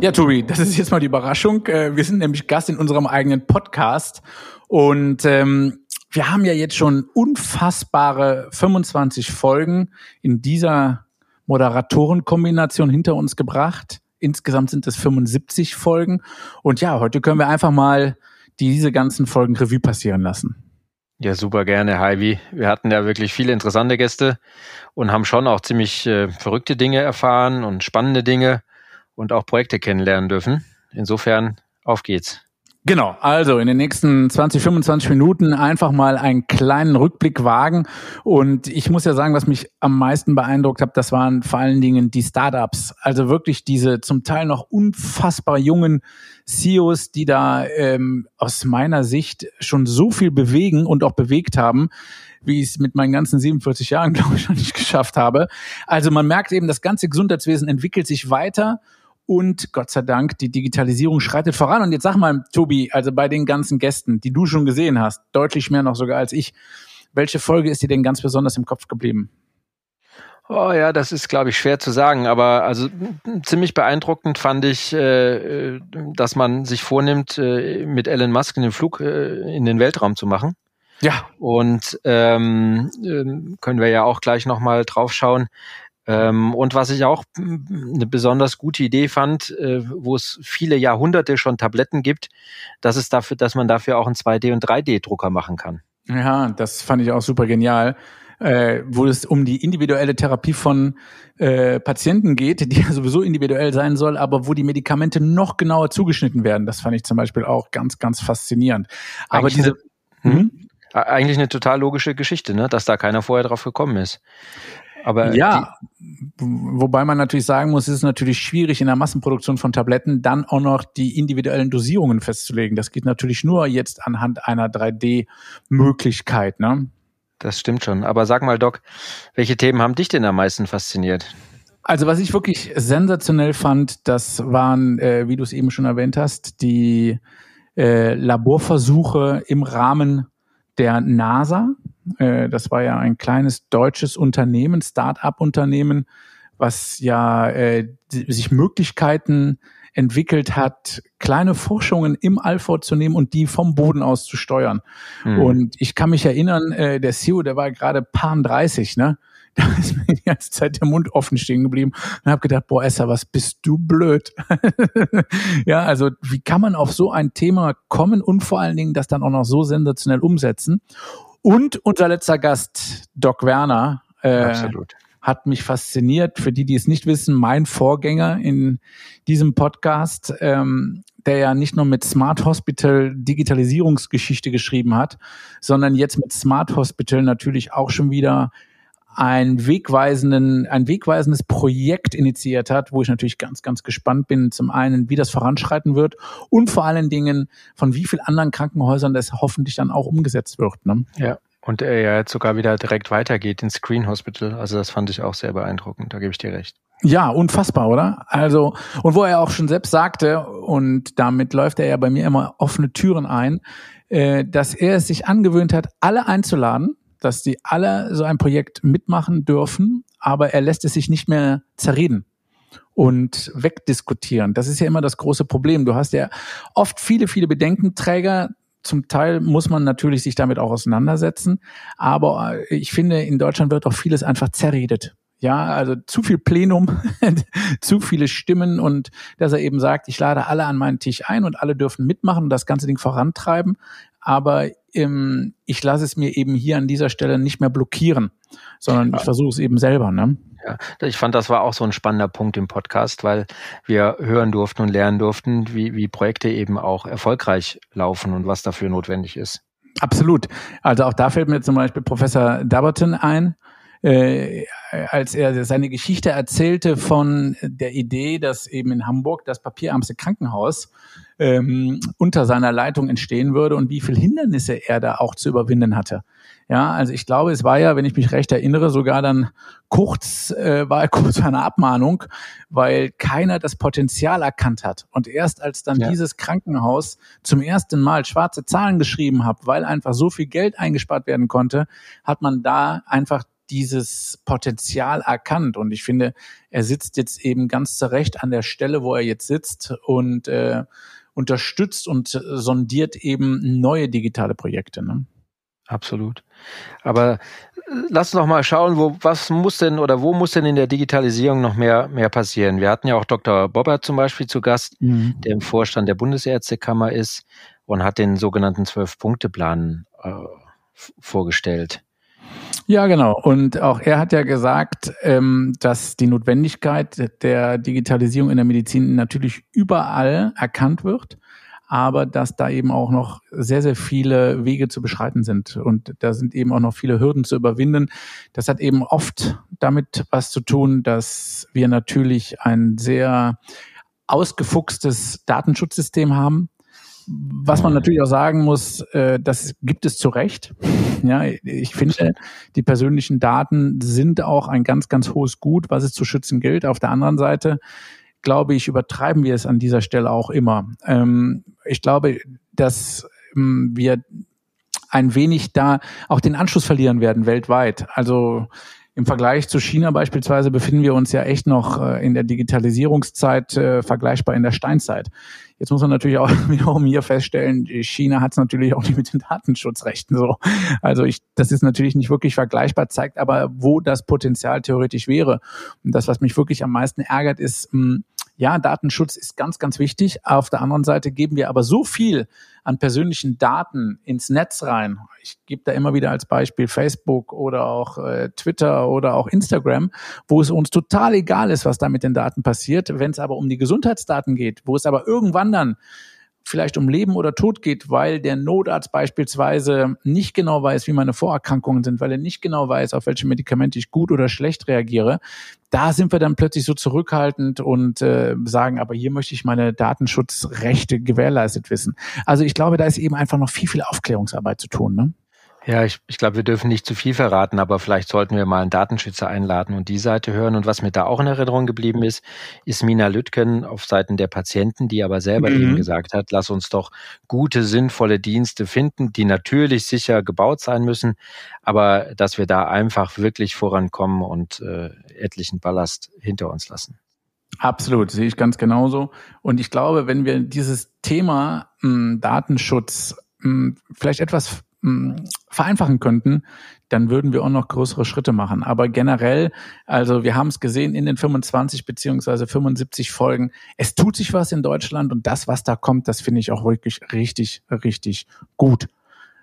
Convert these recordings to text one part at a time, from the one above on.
Ja, Tobi, das ist jetzt mal die Überraschung. Äh, wir sind nämlich Gast in unserem eigenen Podcast und ähm, wir haben ja jetzt schon unfassbare 25 Folgen in dieser Moderatorenkombination hinter uns gebracht. Insgesamt sind es 75 Folgen. Und ja, heute können wir einfach mal diese ganzen Folgen Revue passieren lassen. Ja, super gerne, Heidi. Wir hatten ja wirklich viele interessante Gäste und haben schon auch ziemlich äh, verrückte Dinge erfahren und spannende Dinge und auch Projekte kennenlernen dürfen. Insofern, auf geht's. Genau, also in den nächsten 20, 25 Minuten einfach mal einen kleinen Rückblick wagen. Und ich muss ja sagen, was mich am meisten beeindruckt hat, das waren vor allen Dingen die Startups. Also wirklich diese zum Teil noch unfassbar jungen CEOs, die da ähm, aus meiner Sicht schon so viel bewegen und auch bewegt haben wie ich es mit meinen ganzen 47 Jahren, glaube ich, noch nicht geschafft habe. Also man merkt eben, das ganze Gesundheitswesen entwickelt sich weiter und Gott sei Dank, die Digitalisierung schreitet voran. Und jetzt sag mal, Tobi, also bei den ganzen Gästen, die du schon gesehen hast, deutlich mehr noch sogar als ich, welche Folge ist dir denn ganz besonders im Kopf geblieben? Oh ja, das ist, glaube ich, schwer zu sagen, aber also ziemlich beeindruckend fand ich, äh, dass man sich vornimmt, äh, mit Elon Musk einen Flug äh, in den Weltraum zu machen. Ja. Und ähm, äh, können wir ja auch gleich nochmal drauf schauen. Ähm, und was ich auch eine besonders gute Idee fand, äh, wo es viele Jahrhunderte schon Tabletten gibt, dass es dafür, dass man dafür auch einen 2D- und 3D-Drucker machen kann. Ja, das fand ich auch super genial. Äh, wo es um die individuelle Therapie von äh, Patienten geht, die ja sowieso individuell sein soll, aber wo die Medikamente noch genauer zugeschnitten werden. Das fand ich zum Beispiel auch ganz, ganz faszinierend. Aber diese eine, hm? eigentlich eine total logische Geschichte, ne? dass da keiner vorher drauf gekommen ist. Aber ja, wobei man natürlich sagen muss, es ist natürlich schwierig in der Massenproduktion von Tabletten dann auch noch die individuellen Dosierungen festzulegen. Das geht natürlich nur jetzt anhand einer 3D-Möglichkeit. Ne? Das stimmt schon. Aber sag mal, Doc, welche Themen haben dich denn am meisten fasziniert? Also was ich wirklich sensationell fand, das waren, äh, wie du es eben schon erwähnt hast, die äh, Laborversuche im Rahmen der NASA. Äh, das war ja ein kleines deutsches Unternehmen, Start-up-Unternehmen, was ja äh, sich Möglichkeiten entwickelt hat, kleine Forschungen im All vorzunehmen und die vom Boden aus zu steuern. Mhm. Und ich kann mich erinnern, äh, der CEO, der war gerade Pan 30, ne? Da ist mir die ganze Zeit der Mund offen stehen geblieben und habe gedacht, boah, Esther, was bist du blöd? ja, also wie kann man auf so ein Thema kommen und vor allen Dingen das dann auch noch so sensationell umsetzen? Und unser letzter Gast, Doc Werner, äh, hat mich fasziniert. Für die, die es nicht wissen, mein Vorgänger in diesem Podcast, ähm, der ja nicht nur mit Smart Hospital Digitalisierungsgeschichte geschrieben hat, sondern jetzt mit Smart Hospital natürlich auch schon wieder ein wegweisenden, ein wegweisendes Projekt initiiert hat, wo ich natürlich ganz, ganz gespannt bin. Zum einen, wie das voranschreiten wird und vor allen Dingen, von wie vielen anderen Krankenhäusern das hoffentlich dann auch umgesetzt wird. Ne? Ja. Und er ja jetzt sogar wieder direkt weitergeht ins Screen Hospital. Also das fand ich auch sehr beeindruckend. Da gebe ich dir recht. Ja, unfassbar, oder? Also, und wo er auch schon selbst sagte, und damit läuft er ja bei mir immer offene Türen ein, äh, dass er es sich angewöhnt hat, alle einzuladen, dass die alle so ein Projekt mitmachen dürfen, aber er lässt es sich nicht mehr zerreden und wegdiskutieren. Das ist ja immer das große Problem. Du hast ja oft viele, viele Bedenkenträger. Zum Teil muss man natürlich sich damit auch auseinandersetzen. Aber ich finde, in Deutschland wird auch vieles einfach zerredet. Ja, also zu viel Plenum, zu viele Stimmen und dass er eben sagt, ich lade alle an meinen Tisch ein und alle dürfen mitmachen und das ganze Ding vorantreiben aber ähm, ich lasse es mir eben hier an dieser Stelle nicht mehr blockieren, sondern ich versuche es eben selber. Ne? Ja, ich fand, das war auch so ein spannender Punkt im Podcast, weil wir hören durften und lernen durften, wie, wie Projekte eben auch erfolgreich laufen und was dafür notwendig ist. Absolut. Also auch da fällt mir zum Beispiel Professor Dabberton ein, äh, als er seine Geschichte erzählte von der Idee, dass eben in Hamburg das papierarmste Krankenhaus ähm, unter seiner Leitung entstehen würde und wie viel Hindernisse er da auch zu überwinden hatte. Ja, also ich glaube, es war ja, wenn ich mich recht erinnere, sogar dann kurz, äh, war kurz eine Abmahnung, weil keiner das Potenzial erkannt hat. Und erst als dann ja. dieses Krankenhaus zum ersten Mal schwarze Zahlen geschrieben hat, weil einfach so viel Geld eingespart werden konnte, hat man da einfach dieses Potenzial erkannt. Und ich finde, er sitzt jetzt eben ganz zurecht an der Stelle, wo er jetzt sitzt und äh, unterstützt und sondiert eben neue digitale Projekte. Ne? Absolut. Aber äh, lass uns noch mal schauen, wo, was muss denn oder wo muss denn in der Digitalisierung noch mehr, mehr passieren? Wir hatten ja auch Dr. Bobbert zum Beispiel zu Gast, mhm. der im Vorstand der Bundesärztekammer ist und hat den sogenannten Zwölf-Punkte-Plan äh, vorgestellt. Ja, genau. Und auch er hat ja gesagt, ähm, dass die Notwendigkeit der Digitalisierung in der Medizin natürlich überall erkannt wird, aber dass da eben auch noch sehr, sehr viele Wege zu beschreiten sind. Und da sind eben auch noch viele Hürden zu überwinden. Das hat eben oft damit was zu tun, dass wir natürlich ein sehr ausgefuchstes Datenschutzsystem haben, was man natürlich auch sagen muss, äh, das gibt es zu Recht. Ja, ich finde, die persönlichen Daten sind auch ein ganz, ganz hohes Gut, was es zu schützen gilt. Auf der anderen Seite, glaube ich, übertreiben wir es an dieser Stelle auch immer. Ähm, ich glaube, dass ähm, wir ein wenig da auch den Anschluss verlieren werden weltweit. Also im Vergleich zu China beispielsweise befinden wir uns ja echt noch äh, in der Digitalisierungszeit äh, vergleichbar in der Steinzeit. Jetzt muss man natürlich auch wiederum hier feststellen, China hat es natürlich auch nicht mit den Datenschutzrechten so. Also ich, das ist natürlich nicht wirklich vergleichbar, zeigt aber, wo das Potenzial theoretisch wäre. Und das, was mich wirklich am meisten ärgert, ist, mh, hm, ja, Datenschutz ist ganz, ganz wichtig. Auf der anderen Seite geben wir aber so viel an persönlichen Daten ins Netz rein. Ich gebe da immer wieder als Beispiel Facebook oder auch äh, Twitter oder auch Instagram, wo es uns total egal ist, was da mit den Daten passiert. Wenn es aber um die Gesundheitsdaten geht, wo es aber irgendwann dann vielleicht um Leben oder Tod geht, weil der Notarzt beispielsweise nicht genau weiß, wie meine Vorerkrankungen sind, weil er nicht genau weiß, auf welche Medikamente ich gut oder schlecht reagiere, da sind wir dann plötzlich so zurückhaltend und äh, sagen, aber hier möchte ich meine Datenschutzrechte gewährleistet wissen. Also ich glaube, da ist eben einfach noch viel, viel Aufklärungsarbeit zu tun. Ne? Ja, ich, ich glaube, wir dürfen nicht zu viel verraten, aber vielleicht sollten wir mal einen Datenschützer einladen und die Seite hören. Und was mir da auch in Erinnerung geblieben ist, ist Mina Lütken auf Seiten der Patienten, die aber selber mhm. eben gesagt hat, lass uns doch gute, sinnvolle Dienste finden, die natürlich sicher gebaut sein müssen, aber dass wir da einfach wirklich vorankommen und äh, etlichen Ballast hinter uns lassen. Absolut, sehe ich ganz genauso. Und ich glaube, wenn wir dieses Thema mh, hm, Datenschutz mh, hm, vielleicht etwas vereinfachen könnten, dann würden wir auch noch größere Schritte machen. Aber generell, also wir haben es gesehen in den 25 beziehungsweise 75 Folgen, es tut sich was in Deutschland und das, was da kommt, das finde ich auch wirklich richtig, richtig gut.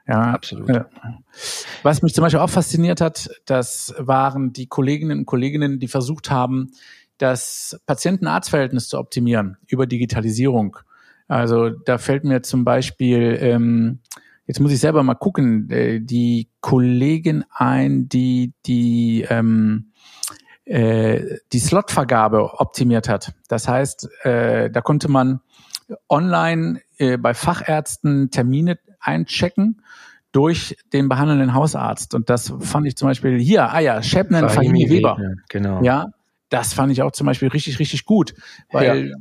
Ja, absolut. Was mich zum Beispiel auch fasziniert hat, das waren die Kolleginnen und Kolleginnen, die versucht haben, das Patienten-Arzt-Verhältnis zu optimieren über Digitalisierung. Also da fällt mir zum Beispiel ähm, jetzt muss ich selber mal gucken, äh, die Kollegin ein, die die ähm, äh, die Slotvergabe optimiert hat. Das heißt, äh, da konnte man online äh, bei Fachärzten Termine einchecken durch den behandelnden Hausarzt. Und das fand ich zum Beispiel hier, ah ja, Schäbnen, Fahimi Weber. Genau. Ja, das fand ich auch zum Beispiel richtig, richtig gut, weil ja.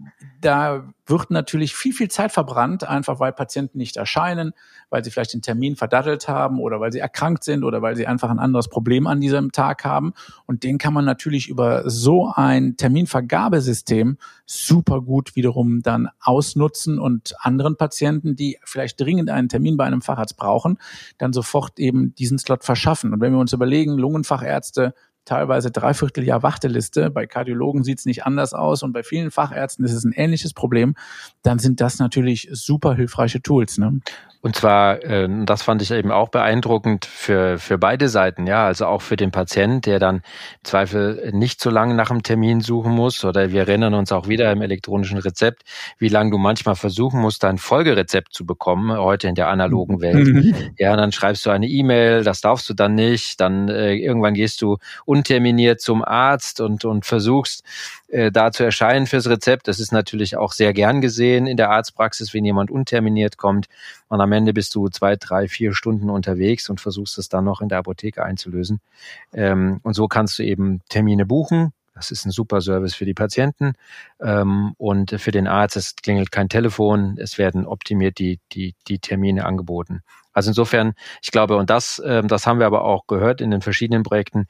Da wird natürlich viel, viel Zeit verbrannt, einfach weil Patienten nicht erscheinen, weil sie vielleicht den Termin verdattelt haben oder weil sie erkrankt sind oder weil sie einfach ein anderes Problem an diesem Tag haben. Und den kann man natürlich über so ein Terminvergabesystem super gut wiederum dann ausnutzen und anderen Patienten, die vielleicht dringend einen Termin bei einem Facharzt brauchen, dann sofort eben diesen Slot verschaffen. Und wenn wir uns überlegen, Lungenfachärzte teilweise Dreivierteljahr Warteliste. Bei Kardiologen sieht es nicht anders aus und bei vielen Fachärzten ist es ein ähnliches Problem. Dann sind das natürlich super hilfreiche Tools. Ne? Und zwar, äh, das fand ich eben auch beeindruckend für, für beide Seiten, ja, also auch für den Patient, der dann im Zweifel nicht so lange nach einem Termin suchen muss. Oder wir erinnern uns auch wieder im elektronischen Rezept, wie lange du manchmal versuchen musst, dein Folgerezept zu bekommen, heute in der analogen Welt. Mhm. Ja, dann schreibst du eine E-Mail, das darfst du dann nicht. Dann äh, irgendwann gehst du unterminiert zum Arzt und, und versuchst äh, da zu erscheinen fürs Rezept. Das ist natürlich auch sehr gern gesehen in der Arztpraxis, wenn jemand unterminiert kommt. Und am Ende bist du zwei, drei, vier Stunden unterwegs und versuchst es dann noch in der Apotheke einzulösen. Ähm, und so kannst du eben Termine buchen. Das ist ein super Service für die Patienten ähm, und für den Arzt. Es klingelt kein Telefon. Es werden optimiert die, die, die Termine angeboten. Also insofern, ich glaube, und das, äh, das haben wir aber auch gehört in den verschiedenen Projekten,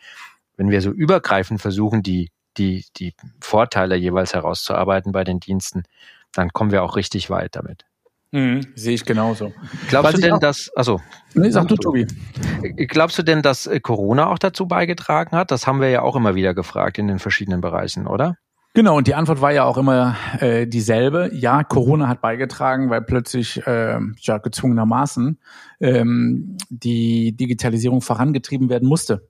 wenn wir so übergreifend versuchen, die die, die Vorteile jeweils herauszuarbeiten bei den Diensten, dann kommen wir auch richtig weit damit. Mhm, sehe ich genauso. Glaubst Was du denn, dass, also, nee, sag du, Tobi. Glaubst du denn, dass äh, Corona auch dazu beigetragen hat? Das haben wir ja auch immer wieder gefragt in den verschiedenen Bereichen, oder? Genau, und die Antwort war ja auch immer äh, dieselbe. Ja, Corona hat beigetragen, weil plötzlich äh, ja, gezwungenermaßen ähm, die Digitalisierung vorangetrieben werden musste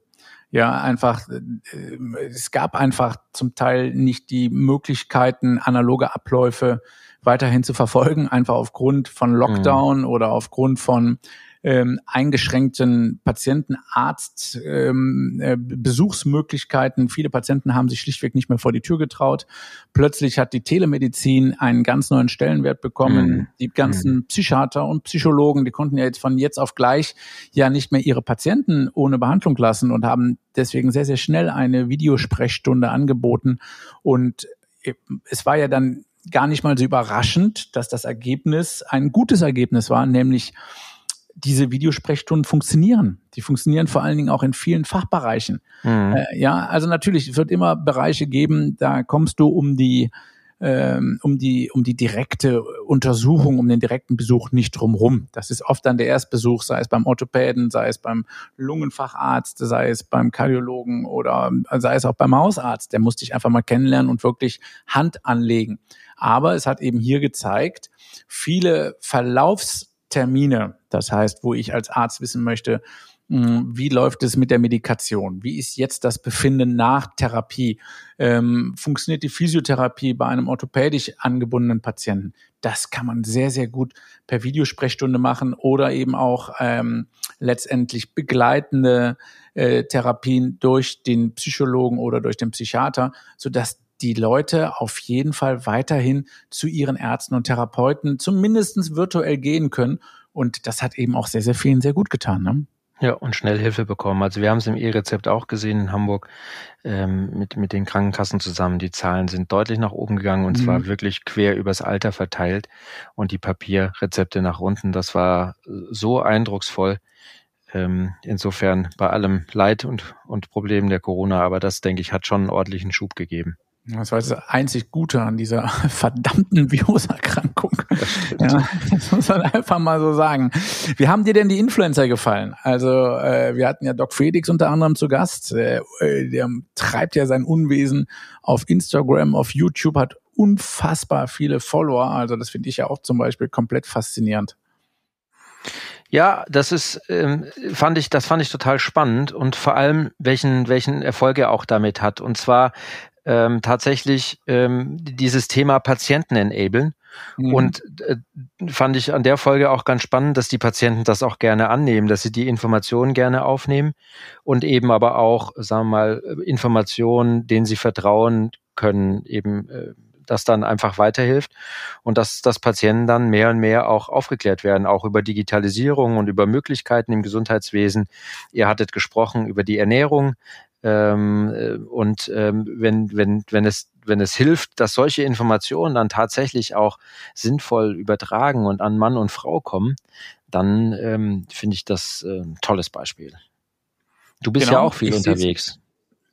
ja einfach, äh, es gab einfach zum Teil nicht die Möglichkeiten, analoge Abläufe weiterhin zu verfolgen, einfach aufgrund von Lockdown mhm. oder aufgrund von ähm, eingeschränkten Patientenarzt ähm, äh. Viele Patienten haben sich schlichtweg nicht mehr vor die Tür getraut. Plötzlich hat die Telemedizin einen ganz neuen Stellenwert bekommen. Mhm. Die ganzen mhm. Psychiater und Psychologen, die konnten ja jetzt von jetzt auf gleich ja nicht mehr ihre Patienten ohne Behandlung lassen und haben deswegen sehr, sehr schnell eine Videosprechstunde angeboten. Und äh, es war ja dann gar nicht mal so überraschend, dass das Ergebnis ein gutes Ergebnis war, nämlich diese Videosprechstunden funktionieren. Die funktionieren vor allen Dingen auch in vielen Fachbereichen. Mhm. Äh, ja, also natürlich, es wird immer Bereiche geben, da kommst du um die ähm, um die um die direkte Untersuchung, um den direkten Besuch nicht drumrum. Das ist oft dann der Erstbesuch, sei es beim Orthopäden, sei es beim Lungenfacharzt, sei es beim Kardiologen oder sei es auch beim Hausarzt. Der muss dich einfach mal kennenlernen und wirklich Hand anlegen. Aber es hat eben hier gezeigt, viele Verlaufs Termine, das heißt, wo ich als Arzt wissen möchte, hm, wie läuft es mit der Medikation? Wie ist jetzt das Befinden nach Therapie? Ähm, funktioniert die Physiotherapie bei einem orthopädisch angebundenen Patienten? Das kann man sehr, sehr gut per Videosprechstunde machen oder eben auch ähm, letztendlich begleitende äh, Therapien durch den Psychologen oder durch den Psychiater, sodass die Leute auf jeden Fall weiterhin zu ihren Ärzten und Therapeuten zumindestens virtuell gehen können. Und das hat eben auch sehr, sehr vielen sehr gut getan. Ne? Ja, und schnell Hilfe bekommen. Also wir haben es im E-Rezept auch gesehen in Hamburg ähm, mit, mit den Krankenkassen zusammen. Die Zahlen sind deutlich nach oben gegangen und mhm. zwar wirklich quer übers Alter verteilt und die Papierrezepte nach unten. Das war so eindrucksvoll. Ähm, insofern bei allem Leid und, und Problemen der Corona, aber das, denke ich, hat schon einen ordentlichen Schub gegeben. Das war das einzig Gute an dieser verdammten Viruserkrankung. Das, ja, das muss man einfach mal so sagen. Wie haben dir denn die Influencer gefallen? Also äh, wir hatten ja Doc Felix unter anderem zu Gast. Äh, der treibt ja sein Unwesen auf Instagram, auf YouTube, hat unfassbar viele Follower. Also das finde ich ja auch zum Beispiel komplett faszinierend. Ja, das ist, ähm, fand ich, das fand ich total spannend und vor allem, welchen, welchen Erfolg er auch damit hat. Und zwar ähm, tatsächlich ähm, dieses Thema Patienten enablen. Mhm. Und äh, fand ich an der Folge auch ganz spannend, dass die Patienten das auch gerne annehmen, dass sie die Informationen gerne aufnehmen und eben aber auch, sagen wir mal, Informationen, denen sie vertrauen können, eben äh, das dann einfach weiterhilft und dass, dass Patienten dann mehr und mehr auch aufgeklärt werden, auch über Digitalisierung und über Möglichkeiten im Gesundheitswesen. Ihr hattet gesprochen über die Ernährung. Ähm, äh, und ähm, wenn, wenn, wenn, es, wenn es hilft, dass solche Informationen dann tatsächlich auch sinnvoll übertragen und an Mann und Frau kommen, dann ähm, finde ich das äh, ein tolles Beispiel. Du bist genau, ja auch viel unterwegs.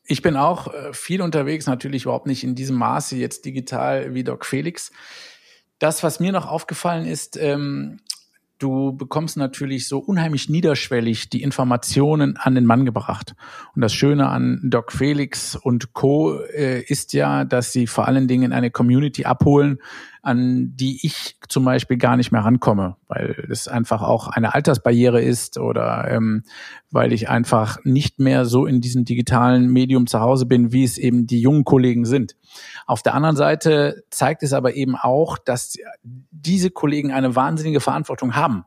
Ich bin auch äh, viel unterwegs, natürlich überhaupt nicht in diesem Maße jetzt digital wie Doc Felix. Das, was mir noch aufgefallen ist, ähm, du bekommst natürlich so unheimlich niederschwellig die Informationen an den Mann gebracht. Und das Schöne an Doc Felix und Co. Äh, ist ja, dass sie vor allen Dingen eine Community abholen, an die ich zum Beispiel gar nicht mehr rankomme, weil es einfach auch eine Altersbarriere ist oder ähm, weil ich einfach nicht mehr so in diesem digitalen Medium zu Hause bin, wie es eben die jungen Kollegen sind. Auf der anderen Seite zeigt es aber eben auch, dass diese Kollegen eine wahnsinnige Verantwortung haben,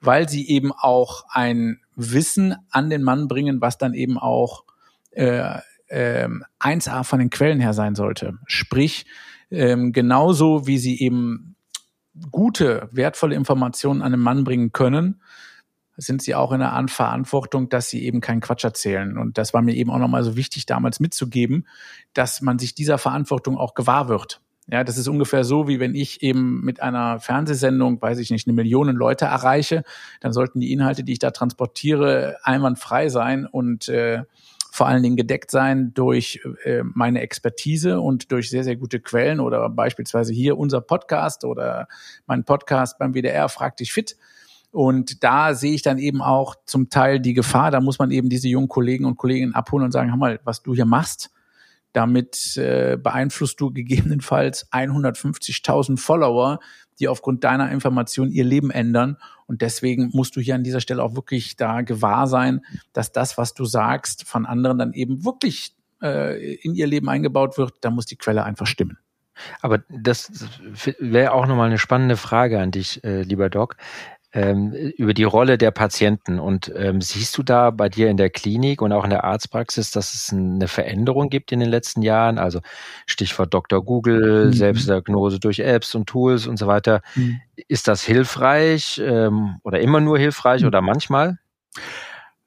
weil sie eben auch ein Wissen an den Mann bringen, was dann eben auch äh, äh, 1a von den Quellen her sein sollte. Sprich, ähm, genauso wie sie eben gute, wertvolle Informationen an den Mann bringen können, sind sie auch in der Verantwortung, dass sie eben keinen Quatsch erzählen. Und das war mir eben auch nochmal so wichtig, damals mitzugeben, dass man sich dieser Verantwortung auch gewahr wird. Ja, das ist ungefähr so, wie wenn ich eben mit einer Fernsehsendung, weiß ich nicht, eine Million Leute erreiche, dann sollten die Inhalte, die ich da transportiere, einwandfrei sein und äh, vor allen Dingen gedeckt sein durch äh, meine Expertise und durch sehr, sehr gute Quellen oder beispielsweise hier unser Podcast oder mein Podcast beim WDR Frag dich fit. Und da sehe ich dann eben auch zum Teil die Gefahr, da muss man eben diese jungen Kollegen und Kolleginnen abholen und sagen, hör mal, was du hier machst, damit äh, beeinflusst du gegebenenfalls 150.000 Follower, die aufgrund deiner Information ihr Leben ändern. Und deswegen musst du hier an dieser Stelle auch wirklich da gewahr sein, dass das, was du sagst, von anderen dann eben wirklich äh, in ihr Leben eingebaut wird. Da muss die Quelle einfach stimmen. Aber das wäre auch nochmal eine spannende Frage an dich, äh, lieber Doc ähm, über die Rolle der Patienten. Und ähm, siehst du da bei dir in der Klinik und auch in der Arztpraxis, dass es eine Veränderung gibt in den letzten Jahren? Also Stichwort Dr. Google, mhm. Selbstdiagnose durch Apps und Tools und so weiter. Mhm. Ist das hilfreich ähm, oder immer nur hilfreich mhm. oder manchmal?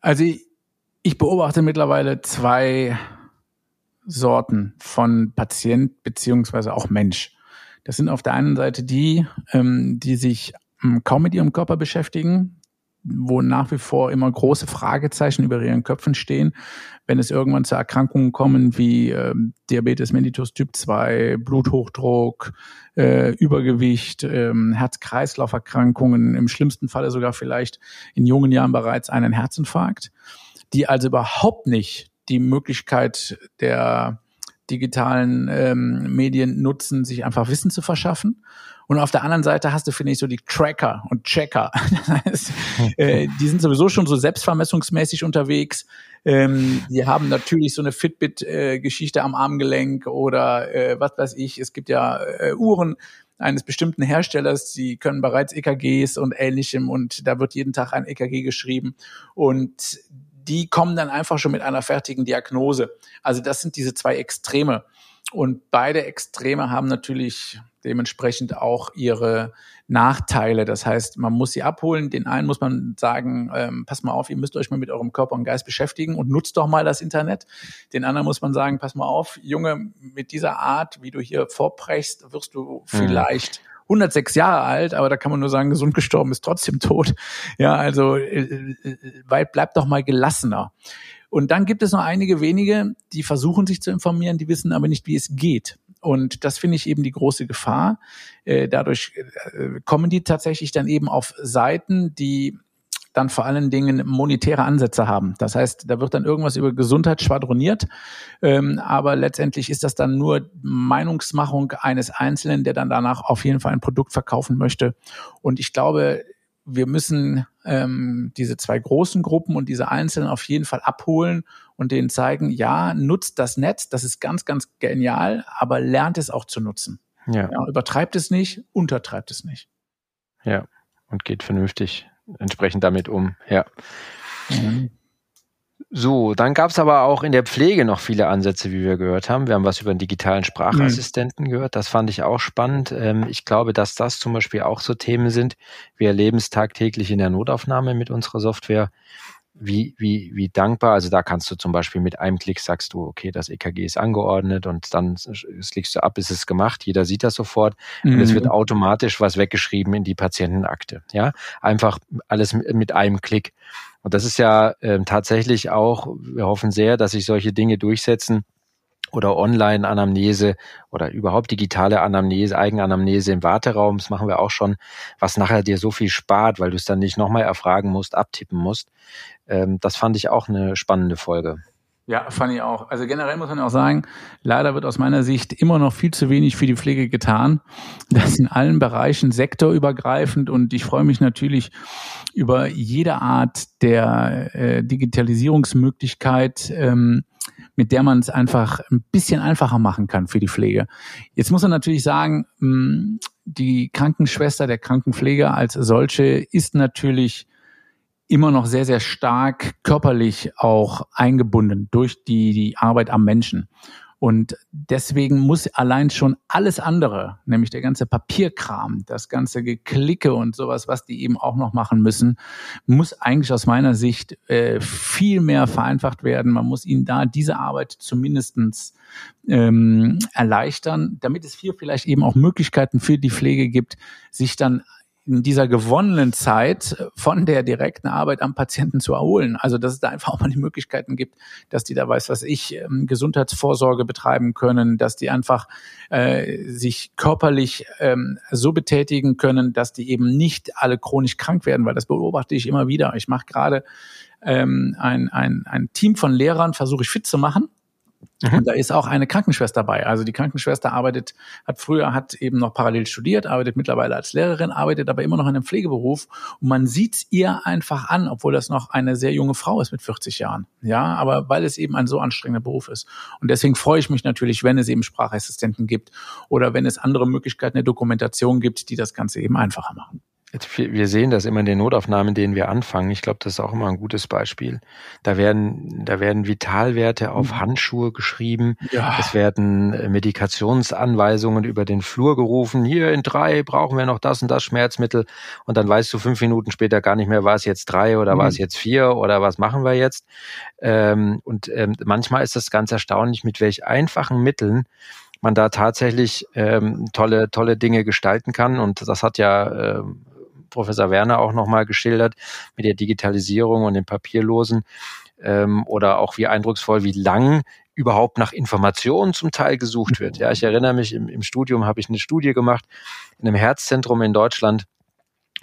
Also ich, ich beobachte mittlerweile zwei Sorten von Patient beziehungsweise auch Mensch. Das sind auf der einen Seite die, ähm, die sich kaum mit ihrem Körper beschäftigen, wo nach wie vor immer große Fragezeichen über ihren Köpfen stehen, wenn es irgendwann zu Erkrankungen kommen wie äh, Diabetes mellitus Typ 2, Bluthochdruck, äh, Übergewicht, äh, Herz-Kreislauf-Erkrankungen, im schlimmsten Falle sogar vielleicht in jungen Jahren bereits einen Herzinfarkt, die also überhaupt nicht die Möglichkeit der digitalen ähm, Medien nutzen, sich einfach Wissen zu verschaffen und auf der anderen Seite hast du, finde ich, so die Tracker und Checker. Das heißt, äh, die sind sowieso schon so selbstvermessungsmäßig unterwegs. Ähm, die haben natürlich so eine Fitbit-Geschichte äh, am Armgelenk oder äh, was weiß ich. Es gibt ja äh, Uhren eines bestimmten Herstellers, die können bereits EKGs und ähnlichem und da wird jeden Tag ein EKG geschrieben und die kommen dann einfach schon mit einer fertigen Diagnose. Also das sind diese zwei Extreme. Und beide Extreme haben natürlich dementsprechend auch ihre Nachteile. Das heißt, man muss sie abholen. Den einen muss man sagen, ähm, pass mal auf, ihr müsst euch mal mit eurem Körper und Geist beschäftigen und nutzt doch mal das Internet. Den anderen muss man sagen, pass mal auf, Junge, mit dieser Art, wie du hier vorbrechst, wirst du mhm. vielleicht 106 Jahre alt, aber da kann man nur sagen, gesund gestorben ist trotzdem tot. Ja, also äh, äh, bleibt doch mal gelassener. Und dann gibt es noch einige wenige, die versuchen sich zu informieren, die wissen aber nicht, wie es geht. Und das finde ich eben die große Gefahr. Äh, dadurch äh, kommen die tatsächlich dann eben auf Seiten, die dann vor allen Dingen monetäre Ansätze haben. Das heißt, da wird dann irgendwas über Gesundheit schwadroniert, ähm, aber letztendlich ist das dann nur Meinungsmachung eines Einzelnen, der dann danach auf jeden Fall ein Produkt verkaufen möchte. Und ich glaube, wir müssen ähm, diese zwei großen Gruppen und diese Einzelnen auf jeden Fall abholen und denen zeigen, ja, nutzt das Netz, das ist ganz, ganz genial, aber lernt es auch zu nutzen. Ja. ja übertreibt es nicht, untertreibt es nicht. Ja, und geht vernünftig entsprechend damit um. Ja. Mhm. So, dann gab es aber auch in der Pflege noch viele Ansätze, wie wir gehört haben. Wir haben was über einen digitalen Sprachassistenten mhm. gehört. Das fand ich auch spannend. Ähm, ich glaube, dass das zum Beispiel auch so Themen sind. Wir erleben es tagtäglich in der Notaufnahme mit unserer Software. Wie, wie, wie dankbar. Also da kannst du zum Beispiel mit einem Klick sagst du, okay, das EKG ist angeordnet und dann klickst du ab, ist es gemacht. Jeder sieht das sofort mhm. und es wird mhm. automatisch was weggeschrieben in die Patientenakte. Ja, einfach alles mit einem Klick. Und das ist ja äh, tatsächlich auch, wir hoffen sehr, dass sich solche Dinge durchsetzen, oder Online-Anamnese oder überhaupt digitale Anamnese, Eigenanamnese im Warteraum, das machen wir auch schon, was nachher dir so viel spart, weil du es dann nicht nochmal erfragen musst, abtippen musst. Ähm, das fand ich auch eine spannende Folge. Ja, fand ich auch. Also generell muss man auch sagen, leider wird aus meiner Sicht immer noch viel zu wenig für die Pflege getan. Das in allen Bereichen sektorübergreifend und ich freue mich natürlich über jede Art der äh, Digitalisierungsmöglichkeit, ähm, mit der man es einfach ein bisschen einfacher machen kann für die Pflege. Jetzt muss man natürlich sagen, mh, hm, die Krankenschwester, der Krankenpfleger als solche ist natürlich immer noch sehr, sehr stark körperlich auch eingebunden durch die, die Arbeit am Menschen. Und deswegen muss allein schon alles andere, nämlich der ganze Papierkram, das ganze Geklicke und sowas, was die eben auch noch machen müssen, muss eigentlich aus meiner Sicht äh, viel mehr vereinfacht werden. Man muss ihnen da diese Arbeit zumindestens ähm, erleichtern, damit es hier vielleicht eben auch Möglichkeiten für die Pflege gibt, sich dann in dieser gewonnenen Zeit von der direkten Arbeit am Patienten zu erholen. Also dass es da einfach auch mal die Möglichkeiten gibt, dass die da weiß, was ich, ähm, Gesundheitsvorsorge betreiben können, dass die einfach äh, sich körperlich ähm, so betätigen können, dass die eben nicht alle chronisch krank werden, weil das beobachte ich immer wieder. Ich mache gerade ähm, ein, ein, ein Team von Lehrern, versuche ich fit zu machen Mhm. Und da ist auch eine Krankenschwester dabei. Also die Krankenschwester arbeitet, hat früher, hat eben noch parallel studiert, arbeitet mittlerweile als Lehrerin, arbeitet aber immer noch in einem Pflegeberuf. Und man sieht ihr einfach an, obwohl das noch eine sehr junge Frau ist mit 40 Jahren. Ja, aber weil es eben ein so anstrengender Beruf ist. Und deswegen freue ich mich natürlich, wenn es eben Sprachassistenten gibt oder wenn es andere Möglichkeiten der Dokumentation gibt, die das Ganze eben einfacher machen. Wir sehen das immer in den Notaufnahmen, denen wir anfangen. Ich glaube, das ist auch immer ein gutes Beispiel. Da werden, da werden Vitalwerte auf mhm. Handschuhe geschrieben. Ja. Es werden äh, Medikationsanweisungen über den Flur gerufen. Hier in drei brauchen wir noch das und das Schmerzmittel. Und dann weißt du fünf Minuten später gar nicht mehr, war es jetzt drei oder mhm. war es mhm. jetzt vier oder was machen wir jetzt? Ähm, und ähm, manchmal ist das ganz erstaunlich, mit welch einfachen Mitteln man da tatsächlich ähm, tolle, tolle Dinge gestalten kann. Und das hat ja ähm, Professor Werner auch nochmal geschildert mit der Digitalisierung und dem Papierlosen ähm, oder auch wie eindrucksvoll, wie lang überhaupt nach Informationen zum Teil gesucht wird. Ja, ich erinnere mich, im, im Studium habe ich eine Studie gemacht in einem Herzzentrum in Deutschland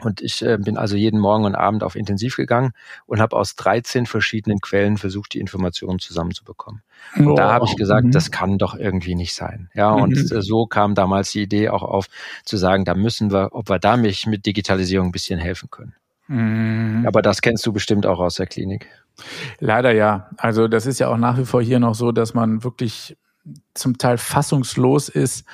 und ich äh, bin also jeden Morgen und Abend auf Intensiv gegangen und habe aus 13 verschiedenen Quellen versucht, die Informationen zusammenzubekommen. Und oh. da habe ich gesagt, mhm. das kann doch irgendwie nicht sein. Ja, und mhm. Äh, so kam damals die Idee auch auf, zu sagen, da müssen wir, ob wir da mich mit Digitalisierung ein bisschen helfen können. Mhm. Aber das kennst du bestimmt auch aus der Klinik. Leider ja. Also das ist ja auch nach wie vor hier noch so, dass man wirklich zum Teil fassungslos ist,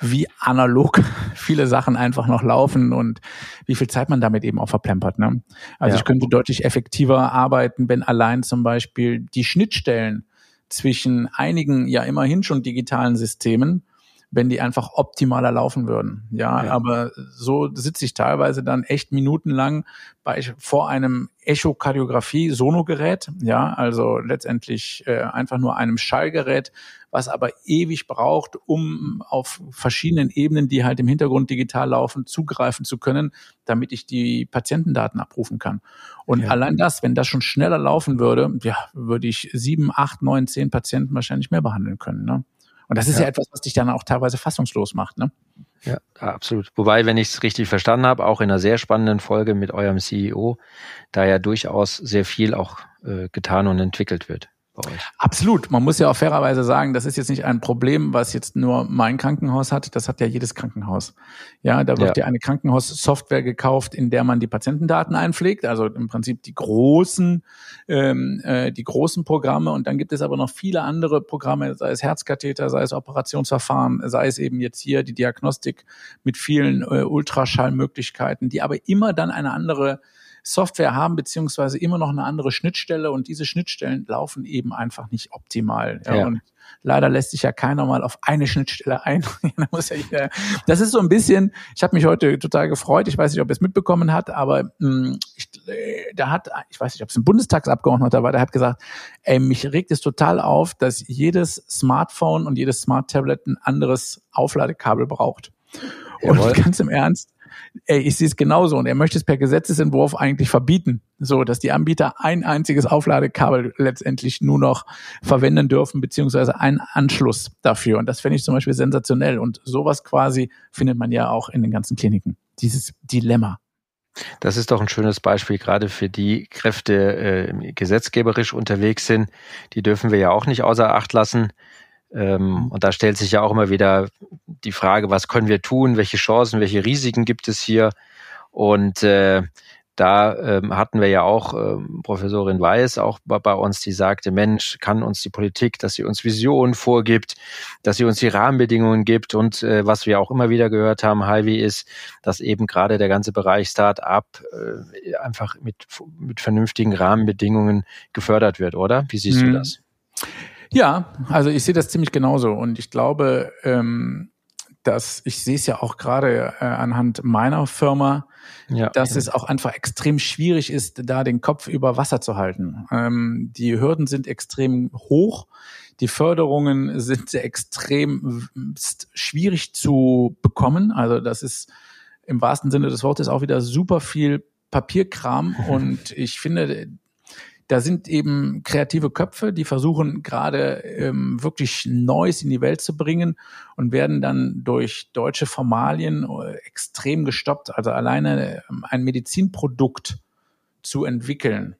wie analog viele Sachen einfach noch laufen und wie viel Zeit man damit eben auch verplempert. Ne? Also ja. ich könnte deutlich effektiver arbeiten, wenn allein zum Beispiel die Schnittstellen zwischen einigen ja immerhin schon digitalen Systemen wenn die einfach optimaler laufen würden. Ja, ja. aber so sitze ich teilweise dann echt minutenlang bei, vor einem Echokardiographie-Sonogerät, ja, also letztendlich äh, einfach nur einem Schallgerät, was aber ewig braucht, um auf verschiedenen Ebenen, die halt im Hintergrund digital laufen, zugreifen zu können, damit ich die Patientendaten abrufen kann. Und ja. allein das, wenn das schon schneller laufen würde, ja, würde ich sieben, acht, neun, zehn Patienten wahrscheinlich mehr behandeln können. Ne? Und das ist ja. ja etwas, was dich dann auch teilweise fassungslos macht, ne? Ja, absolut. Wobei, wenn ich es richtig verstanden habe, auch in einer sehr spannenden Folge mit eurem CEO, da ja durchaus sehr viel auch äh, getan und entwickelt wird. Absolut. Man muss ja auch fairerweise sagen, das ist jetzt nicht ein Problem, was jetzt nur mein Krankenhaus hat. Das hat ja jedes Krankenhaus. Ja, da wird ja, ja eine Krankenhaussoftware gekauft, in der man die Patientendaten einpflegt. Also im Prinzip die großen, ähm, äh, die großen Programme. Und dann gibt es aber noch viele andere Programme, sei es Herzkatheter, sei es Operationsverfahren, sei es eben jetzt hier die Diagnostik mit vielen äh, Ultraschallmöglichkeiten, die aber immer dann eine andere Software haben, beziehungsweise immer noch eine andere Schnittstelle und diese Schnittstellen laufen eben einfach nicht optimal. Ja, ja. Und leider lässt sich ja keiner mal auf eine Schnittstelle ein. das ist so ein bisschen, ich habe mich heute total gefreut, ich weiß nicht, ob er es mitbekommen hat, aber mh, hm, ich, äh, da hat, ich weiß nicht, ob es ein Bundestagsabgeordneter war, der hat gesagt, ey, mich regt es total auf, dass jedes Smartphone und jedes Smart Tablet ein anderes Aufladekabel braucht. Und Jawohl. ganz im Ernst, ey, ich sehe es genauso und er möchte es per Gesetzesentwurf eigentlich verbieten, so dass die Anbieter ein einziges Aufladekabel letztendlich nur noch verwenden dürfen, beziehungsweise einen Anschluss dafür. Und das finde ich zum Beispiel sensationell. Und sowas quasi findet man ja auch in den ganzen Kliniken. Dieses Dilemma. Das ist doch ein schönes Beispiel, gerade für die Kräfte äh, gesetzgeberisch unterwegs sind. Die dürfen wir ja auch nicht außer Acht lassen. Ähm, mhm. und da stellt sich ja auch immer wieder die Frage, was können wir tun, welche Chancen, welche Risiken gibt es hier? Und äh, da ähm, hatten wir ja auch ähm, Professorin Weiß auch bei, bei, uns, die sagte, Mensch, kann uns die Politik, dass sie uns Visionen vorgibt, dass sie uns die Rahmenbedingungen gibt und äh, was wir auch immer wieder gehört haben, Heidi, ist, dass eben gerade der ganze Bereich Start-up äh, einfach mit, mit vernünftigen Rahmenbedingungen gefördert wird, oder? Wie siehst mhm. du das? Ja, also ich sehe das ziemlich genauso und ich glaube, ähm, dass ich sehe es ja auch gerade äh, anhand meiner Firma, ja, dass ja. es auch einfach extrem schwierig ist, da den Kopf über Wasser zu halten. Ähm, die Hürden sind extrem hoch, die Förderungen sind extrem schwierig zu bekommen. Also das ist im wahrsten Sinne des Wortes auch wieder super viel Papierkram und ich finde, da sind eben kreative Köpfe, die versuchen gerade ähm, wirklich Neues in die Welt zu bringen und werden dann durch deutsche Formalien äh, extrem gestoppt. Also alleine ähm, ein Medizinprodukt zu entwickeln,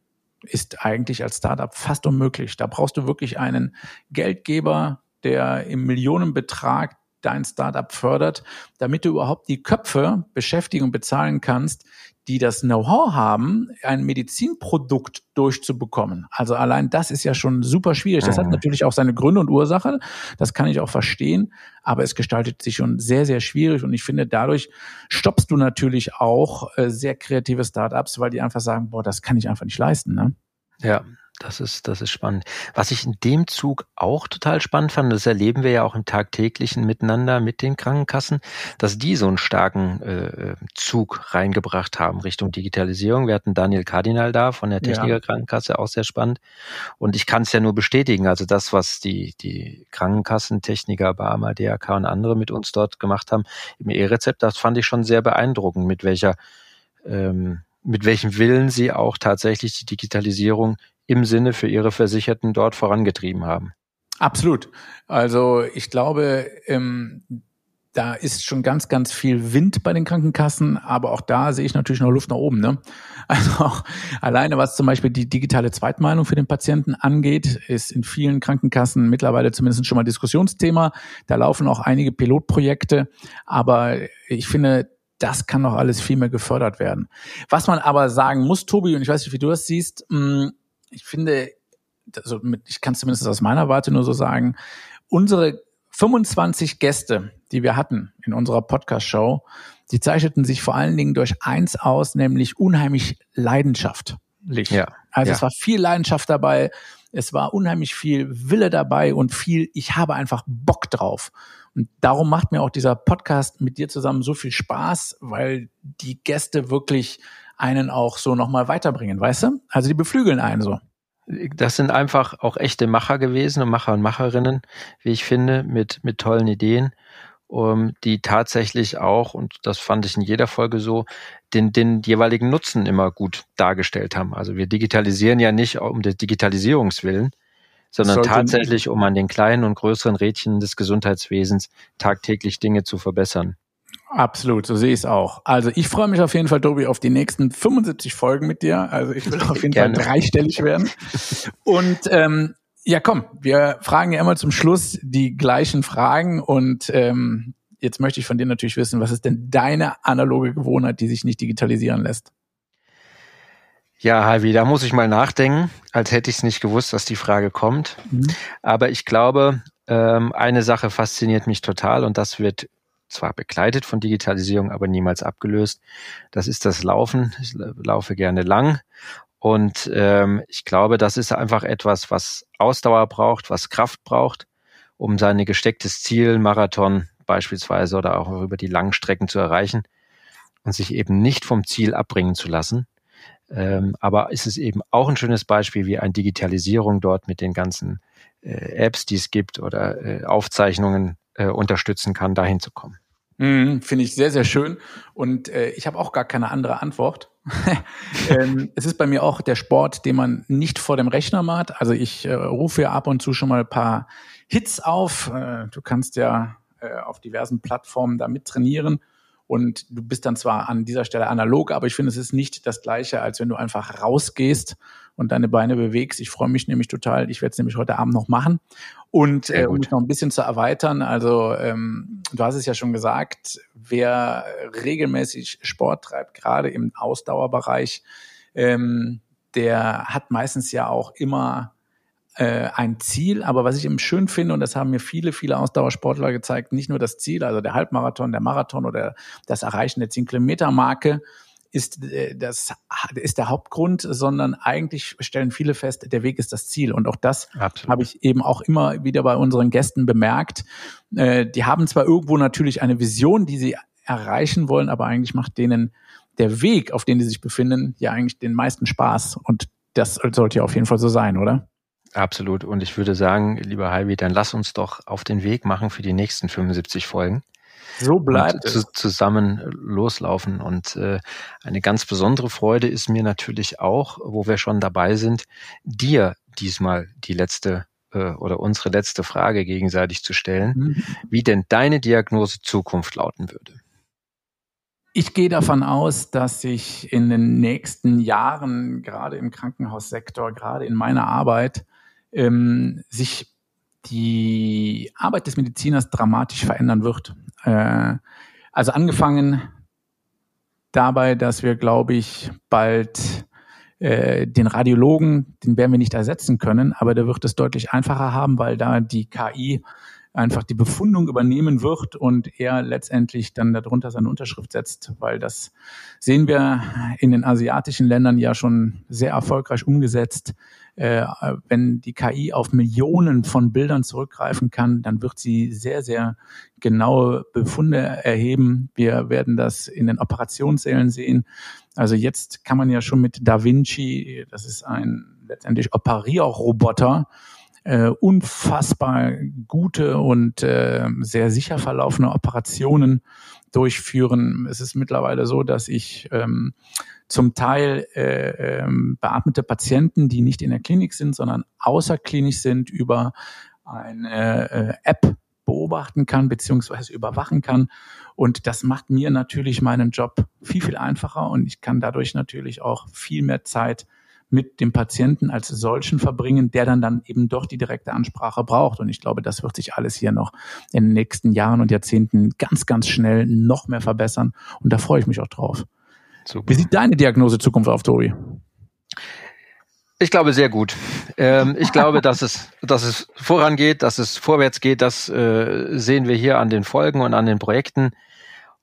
ist eigentlich als Startup fast unmöglich. Da brauchst du wirklich einen Geldgeber, der im Millionenbetrag dein Startup fördert, damit du überhaupt die Köpfe beschäftigen und bezahlen kannst, die das Know-how haben, ein Medizinprodukt durchzubekommen. Also allein das ist ja schon super schwierig. Das hat mhm. natürlich auch seine Gründe und Ursache. Das kann ich auch verstehen. Aber es gestaltet sich schon sehr, sehr schwierig. Und ich finde, dadurch stoppst du natürlich auch äh, sehr kreative Startups, weil die einfach sagen, boah, das kann ich einfach nicht leisten. Ne? Ja, das ist, das ist spannend. Was ich in dem Zug auch total spannend fand, das erleben wir ja auch im tagtäglichen Miteinander mit den Krankenkassen, dass die so einen starken äh, Zug reingebracht haben Richtung Digitalisierung. Wir hatten Daniel Kardinal da von der Techniker Krankenkasse, auch sehr spannend. Und ich kann es ja nur bestätigen, also das, was die, die Krankenkassentechniker, Barmer, DRK und andere mit uns dort gemacht haben im E-Rezept, das fand ich schon sehr beeindruckend, mit welcher ähm, mit welchem Willen sie auch tatsächlich die Digitalisierung im Sinne für ihre Versicherten dort vorangetrieben haben. Absolut. Also ich glaube, ähm, da ist schon ganz, ganz viel Wind bei den Krankenkassen, aber auch da sehe ich natürlich noch Luft nach oben. Ne? Also auch alleine, was zum Beispiel die digitale Zweitmeinung für den Patienten angeht, ist in vielen Krankenkassen mittlerweile zumindest schon mal Diskussionsthema. Da laufen auch einige Pilotprojekte, aber ich finde, das kann noch alles viel mehr gefördert werden. Was man aber sagen muss, Tobi, und ich weiß nicht, wie du das siehst, mm, ich finde, also mit, ich kann es zumindest aus meiner Warte nur so sagen, unsere 25 Gäste, die wir hatten in unserer Podcast-Show, die zeichneten sich vor allen Dingen durch eins aus, nämlich unheimlich leidenschaftlich. Ja, also ja. es war viel Leidenschaft dabei, es war unheimlich viel Wille dabei und viel, ich habe einfach Bock drauf. Und darum macht mir auch dieser Podcast mit dir zusammen so viel Spaß, weil die Gäste wirklich einen auch so nochmal weiterbringen, weißt du? Also die beflügeln einen so. Das sind einfach auch echte Macher gewesen und Macher und Macherinnen, wie ich finde, mit, mit tollen Ideen, um, die tatsächlich auch, und das fand ich in jeder Folge so, den, den jeweiligen Nutzen immer gut dargestellt haben. Also wir digitalisieren ja nicht um des Digitalisierungswillen, sondern tatsächlich, um an den kleinen und größeren Rädchen des Gesundheitswesens tagtäglich Dinge zu verbessern. Absolut, so sehe ich es auch. Also ich freue mich auf jeden Fall, Tobi, auf die nächsten 75 Folgen mit dir. Also ich will auf jeden Fall dreistellig werden. Und ähm, ja, komm, wir fragen ja immer zum Schluss die gleichen Fragen und ähm, jetzt möchte ich von dir natürlich wissen, was ist denn deine analoge Gewohnheit, die sich nicht digitalisieren lässt? Ja, Halvi, da muss ich mal nachdenken, als hätte ich es nicht gewusst, dass die Frage kommt. Mhm. Aber ich glaube, ähm, eine Sache fasziniert mich total und das wird zwar begleitet von Digitalisierung, aber niemals abgelöst. Das ist das Laufen. Ich laufe gerne lang. Und ähm, ich glaube, das ist einfach etwas, was Ausdauer braucht, was Kraft braucht, um sein gestecktes Ziel, Marathon beispielsweise oder auch über die langen Strecken zu erreichen und sich eben nicht vom Ziel abbringen zu lassen. Ähm, aber es ist eben auch ein schönes Beispiel, wie eine Digitalisierung dort mit den ganzen äh, Apps, die es gibt oder äh, Aufzeichnungen äh, unterstützen kann, dahin zu kommen. Mhm, Finde ich sehr, sehr schön. Und äh, ich habe auch gar keine andere Antwort. ähm, es ist bei mir auch der Sport, den man nicht vor dem Rechner macht. Also ich äh, rufe ja ab und zu schon mal ein paar Hits auf. Äh, du kannst ja äh, auf diversen Plattformen da mit trainieren. Und du bist dann zwar an dieser Stelle analog, aber ich finde, es ist nicht das Gleiche, als wenn du einfach rausgehst und deine Beine bewegst. Ich freue mich nämlich total. Ich werde es nämlich heute Abend noch machen. Und äh, um mich noch ein bisschen zu erweitern, also ähm, du hast es ja schon gesagt, wer regelmäßig Sport treibt, gerade im Ausdauerbereich, ähm, der hat meistens ja auch immer äh, ein Ziel, aber was ich eben schön finde, und das haben mir viele, viele Ausdauersportler gezeigt, nicht nur das Ziel, also der Halbmarathon, der Marathon oder das Erreichen der 10-Kilometer-Marke, ist äh, das ist der Hauptgrund, sondern eigentlich stellen viele fest, der Weg ist das Ziel. Und auch das habe ich eben auch immer wieder bei unseren Gästen bemerkt. Äh, die haben zwar irgendwo natürlich eine Vision, die sie erreichen wollen, aber eigentlich macht denen der Weg, auf dem sie sich befinden, ja eigentlich den meisten Spaß. Und das sollte ja auf jeden Fall so sein, oder? Absolut. Und ich würde sagen, lieber Heidi, dann lass uns doch auf den Weg machen für die nächsten 75 Folgen. So bleibt es. zusammen loslaufen. Und äh, eine ganz besondere Freude ist mir natürlich auch, wo wir schon dabei sind, dir diesmal die letzte äh, oder unsere letzte Frage gegenseitig zu stellen, mhm. wie denn deine Diagnose Zukunft lauten würde. Ich gehe davon aus, dass sich in den nächsten Jahren, gerade im Krankenhaussektor, gerade in meiner Arbeit, ähm, sich die Arbeit des Mediziners dramatisch verändern wird. Äh, also angefangen dabei, dass wir, glaube ich, bald äh, den Radiologen, den werden wir nicht ersetzen können, aber der wird es deutlich einfacher haben, weil da die KI einfach die Befundung übernehmen wird und er letztendlich dann darunter seine Unterschrift setzt, weil das sehen wir in den asiatischen Ländern ja schon sehr erfolgreich umgesetzt. Äh, wenn die KI auf Millionen von Bildern zurückgreifen kann, dann wird sie sehr, sehr genaue Befunde erheben. Wir werden das in den Operationssälen sehen. Also jetzt kann man ja schon mit Da Vinci, das ist ein letztendlich Operierroboter, äh, unfassbar gute und äh, sehr sicher verlaufende Operationen durchführen. Es ist mittlerweile so, dass ich ähm, zum Teil äh, ähm, beatmete Patienten, die nicht in der Klinik sind, sondern außerklinisch sind, über eine äh, App beobachten kann beziehungsweise überwachen kann. Und das macht mir natürlich meinen Job viel, viel einfacher und ich kann dadurch natürlich auch viel mehr Zeit mit dem Patienten als solchen verbringen, der dann dann eben doch die direkte Ansprache braucht. Und ich glaube, das wird sich alles hier noch in den nächsten Jahren und Jahrzehnten ganz, ganz schnell noch mehr verbessern. Und da freue ich mich auch drauf. Super. Wie sieht deine Diagnose Zukunft auf, Tobi? Ich glaube sehr gut. Ähm, ich glaube, dass es, dass es vorangeht, dass es vorwärts geht. Das äh, sehen wir hier an den Folgen und an den Projekten.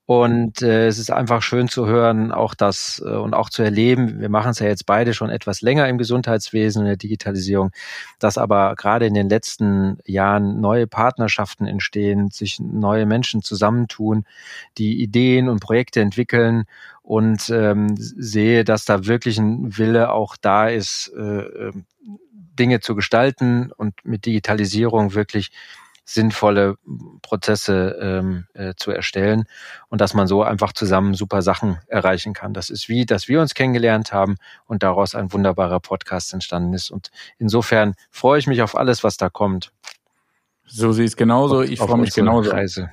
Und äh, es ist einfach schön zu hören, auch das äh, und auch zu erleben. Wir machen es ja jetzt beide schon etwas länger im Gesundheitswesen, in der Digitalisierung, dass aber gerade in den letzten Jahren neue Partnerschaften entstehen, sich neue Menschen zusammentun, die Ideen und Projekte entwickeln und ähm, sehe, dass da wirklich ein Wille auch da ist, äh, ähm, Dinge zu gestalten und mit Digitalisierung wirklich sinnvolle Prozesse ähm, äh, zu erstellen und dass man so einfach zusammen super Sachen erreichen kann. Das ist wie, dass wir uns kennengelernt haben und daraus ein wunderbarer Podcast entstanden ist. Und insofern freue ich mich auf alles, was da kommt. So ich es genauso. Ich freue mich genauso. Reise.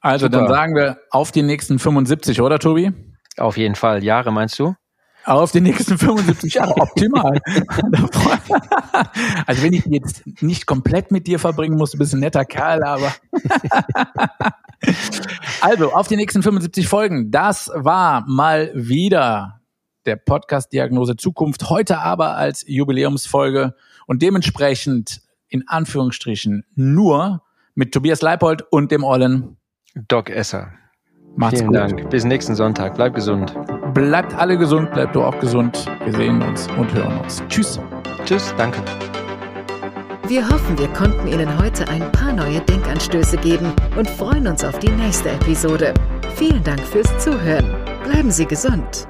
Also super. dann sagen wir auf die nächsten 75, oder Tobi? Auf jeden Fall. Jahre meinst du? Auf die nächsten 75 Jahre optimal. also wenn ich jetzt nicht komplett mit dir verbringen muss, du bist ein netter Kerl, aber also auf die nächsten 75 Folgen. Das war mal wieder der Podcast Diagnose Zukunft. Heute aber als Jubiläumsfolge und dementsprechend in Anführungsstrichen nur mit Tobias Leipold und dem Ollen Doc Esser. Macht's Vielen gut. Dank. Bis nächsten Sonntag. Bleib gesund. Bleibt alle gesund, bleibt du auch gesund. Wir sehen uns und hören uns. Tschüss. Tschüss, danke. Wir hoffen, wir konnten Ihnen heute ein paar neue Denkanstöße geben und freuen uns auf die nächste Episode. Vielen Dank fürs Zuhören. Bleiben Sie gesund.